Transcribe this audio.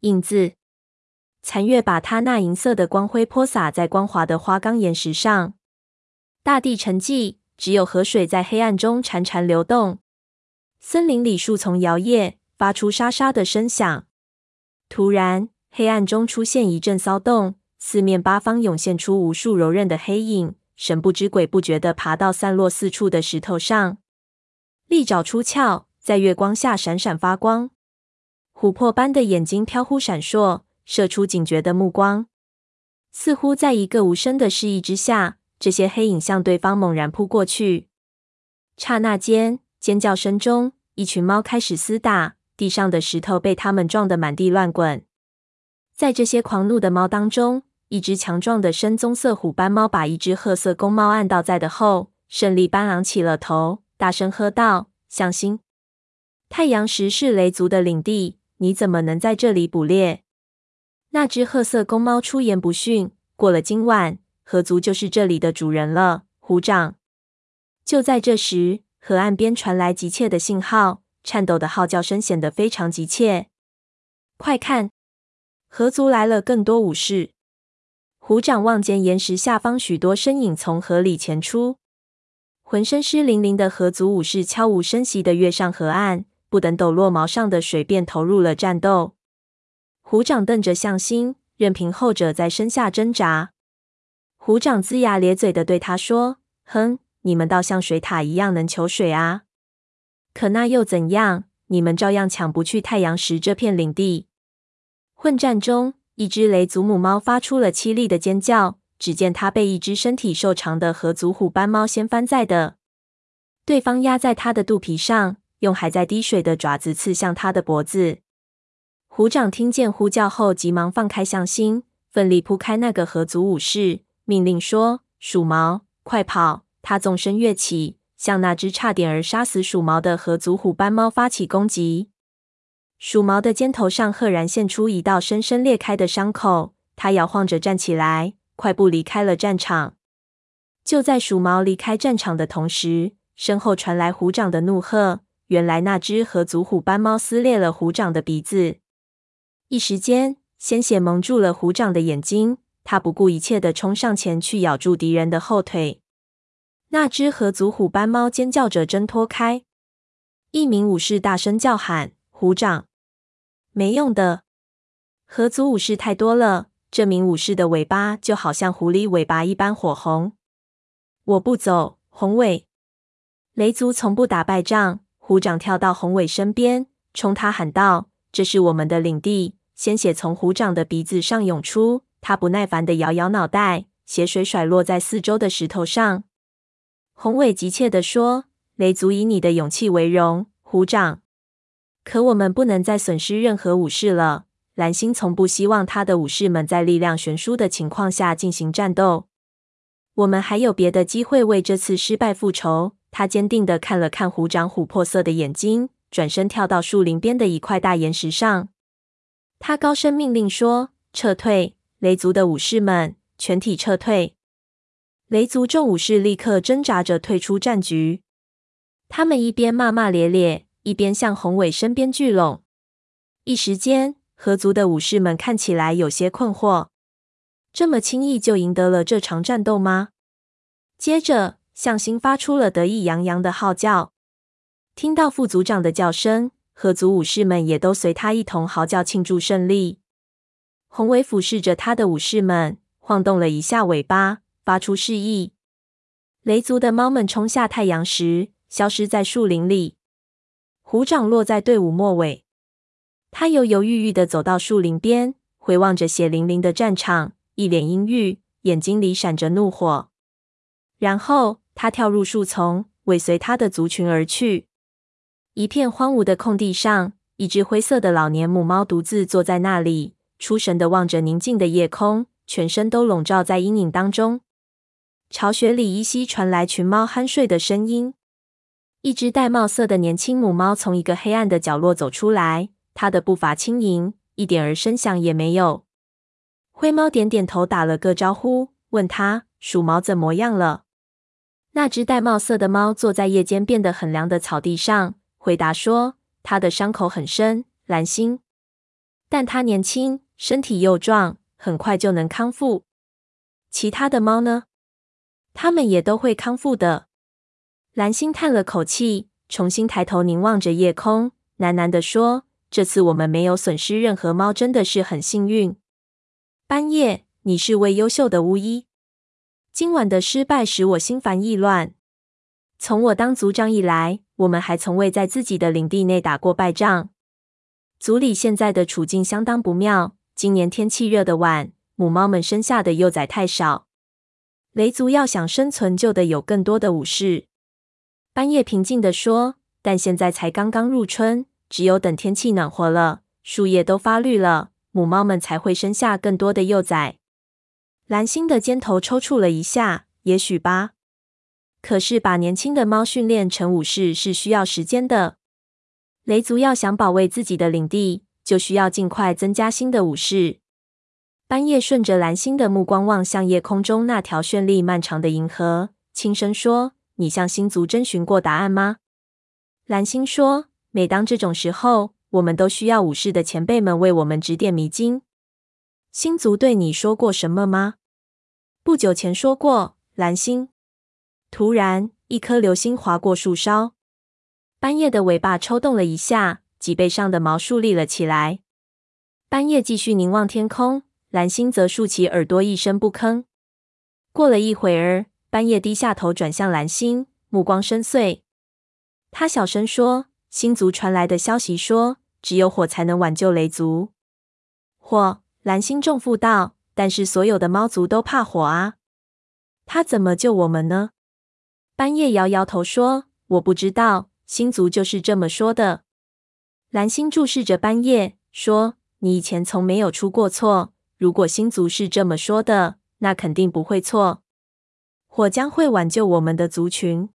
印字。残月把它那银色的光辉泼洒在光滑的花岗岩石上，大地沉寂，只有河水在黑暗中潺潺流动。森林里树丛摇曳，发出沙沙的声响。突然，黑暗中出现一阵骚动，四面八方涌现出无数柔韧的黑影，神不知鬼不觉地爬到散落四处的石头上，利爪出鞘，在月光下闪闪发光，琥珀般的眼睛飘忽闪烁。射出警觉的目光，似乎在一个无声的示意之下，这些黑影向对方猛然扑过去。刹那间，尖叫声中，一群猫开始厮打，地上的石头被它们撞得满地乱滚。在这些狂怒的猫当中，一只强壮的深棕色虎斑猫把一只褐色公猫按倒在的后，胜利般昂起了头，大声喝道：“向心，太阳石是雷族的领地，你怎么能在这里捕猎？”那只褐色公猫出言不逊：“过了今晚，河族就是这里的主人了。”虎掌。就在这时，河岸边传来急切的信号，颤抖的号叫声显得非常急切。快看，河族来了，更多武士！虎掌望见岩石下方许多身影从河里潜出，浑身湿淋淋的河族武士悄无声息地跃上河岸，不等抖落毛上的水，便投入了战斗。虎掌瞪着向心，任凭后者在身下挣扎。虎掌龇牙咧嘴的对他说：“哼，你们倒像水獭一样能求水啊！可那又怎样？你们照样抢不去太阳石这片领地。”混战中，一只雷祖母猫发出了凄厉的尖叫。只见它被一只身体瘦长的河族虎斑猫掀翻在地，对方压在它的肚皮上，用还在滴水的爪子刺向它的脖子。虎掌听见呼叫后，急忙放开向心，奋力扑开那个河族武士，命令说：“鼠毛，快跑！”他纵身跃起，向那只差点儿杀死鼠毛的河族虎斑猫发起攻击。鼠毛的肩头上赫然现出一道深深裂开的伤口，他摇晃着站起来，快步离开了战场。就在鼠毛离开战场的同时，身后传来虎掌的怒喝。原来那只河族虎斑猫撕裂了虎掌的鼻子。一时间，鲜血蒙住了虎掌的眼睛。他不顾一切地冲上前去咬住敌人的后腿。那只河族虎斑猫尖叫着挣脱开。一名武士大声叫喊：“虎掌！”没用的，河族武士太多了。这名武士的尾巴就好像狐狸尾巴一般火红。我不走，宏伟。雷族从不打败仗。虎掌跳到宏伟身边，冲他喊道：“这是我们的领地。”鲜血从虎掌的鼻子上涌出，他不耐烦地摇摇脑袋，血水甩落在四周的石头上。宏伟急切地说：“雷族以你的勇气为荣，虎掌。可我们不能再损失任何武士了。蓝星从不希望他的武士们在力量悬殊的情况下进行战斗。我们还有别的机会为这次失败复仇。”他坚定的看了看虎掌琥珀色的眼睛，转身跳到树林边的一块大岩石上。他高声命令说：“撤退！雷族的武士们，全体撤退！”雷族众武士立刻挣扎着退出战局。他们一边骂骂咧咧，一边向宏伟身边聚拢。一时间，合族的武士们看起来有些困惑：这么轻易就赢得了这场战斗吗？接着，向心发出了得意洋洋的号叫。听到副族长的叫声。合族武士们也都随他一同嚎叫庆祝胜利。宏伟俯视着他的武士们，晃动了一下尾巴，发出示意。雷族的猫们冲下太阳石，消失在树林里。虎掌落在队伍末尾，他犹犹豫豫地走到树林边，回望着血淋淋的战场，一脸阴郁，眼睛里闪着怒火。然后他跳入树丛，尾随他的族群而去。一片荒芜的空地上，一只灰色的老年母猫独自坐在那里，出神的望着宁静的夜空，全身都笼罩在阴影当中。巢穴里依稀传来群猫酣睡的声音。一只玳瑁色的年轻母猫从一个黑暗的角落走出来，它的步伐轻盈，一点儿声响也没有。灰猫点点头，打了个招呼，问他：“鼠毛怎么样了？”那只玳瑁色的猫坐在夜间变得很凉的草地上。回答说：“它的伤口很深，蓝星。但它年轻，身体又壮，很快就能康复。其他的猫呢？它们也都会康复的。蓝星叹了口气，重新抬头凝望着夜空，喃喃地说：“这次我们没有损失任何猫，真的是很幸运。”斑夜，你是位优秀的巫医。今晚的失败使我心烦意乱。从我当族长以来，我们还从未在自己的领地内打过败仗。族里现在的处境相当不妙。今年天气热得晚，母猫们生下的幼崽太少。雷族要想生存，就得有更多的武士。班叶平静地说：“但现在才刚刚入春，只有等天气暖和了，树叶都发绿了，母猫们才会生下更多的幼崽。”蓝星的肩头抽搐了一下，也许吧。可是把年轻的猫训练成武士是需要时间的。雷族要想保卫自己的领地，就需要尽快增加新的武士。斑叶顺着蓝星的目光望向夜空中那条绚丽漫长的银河，轻声说：“你向星族征询过答案吗？”蓝星说：“每当这种时候，我们都需要武士的前辈们为我们指点迷津。”星族对你说过什么吗？不久前说过。蓝星。突然，一颗流星划过树梢，斑叶的尾巴抽动了一下，脊背上的毛竖立了起来。斑叶继续凝望天空。蓝星则竖起耳朵，一声不吭。过了一会儿，斑叶低下头转向蓝星，目光深邃。他小声说：“星族传来的消息说，只有火才能挽救雷族。”火，蓝星重复道：“但是所有的猫族都怕火啊！他怎么救我们呢？”斑叶摇摇头说：“我不知道，星族就是这么说的。”蓝星注视着斑叶说：“你以前从没有出过错。”如果星族是这么说的，那肯定不会错。火将会挽救我们的族群。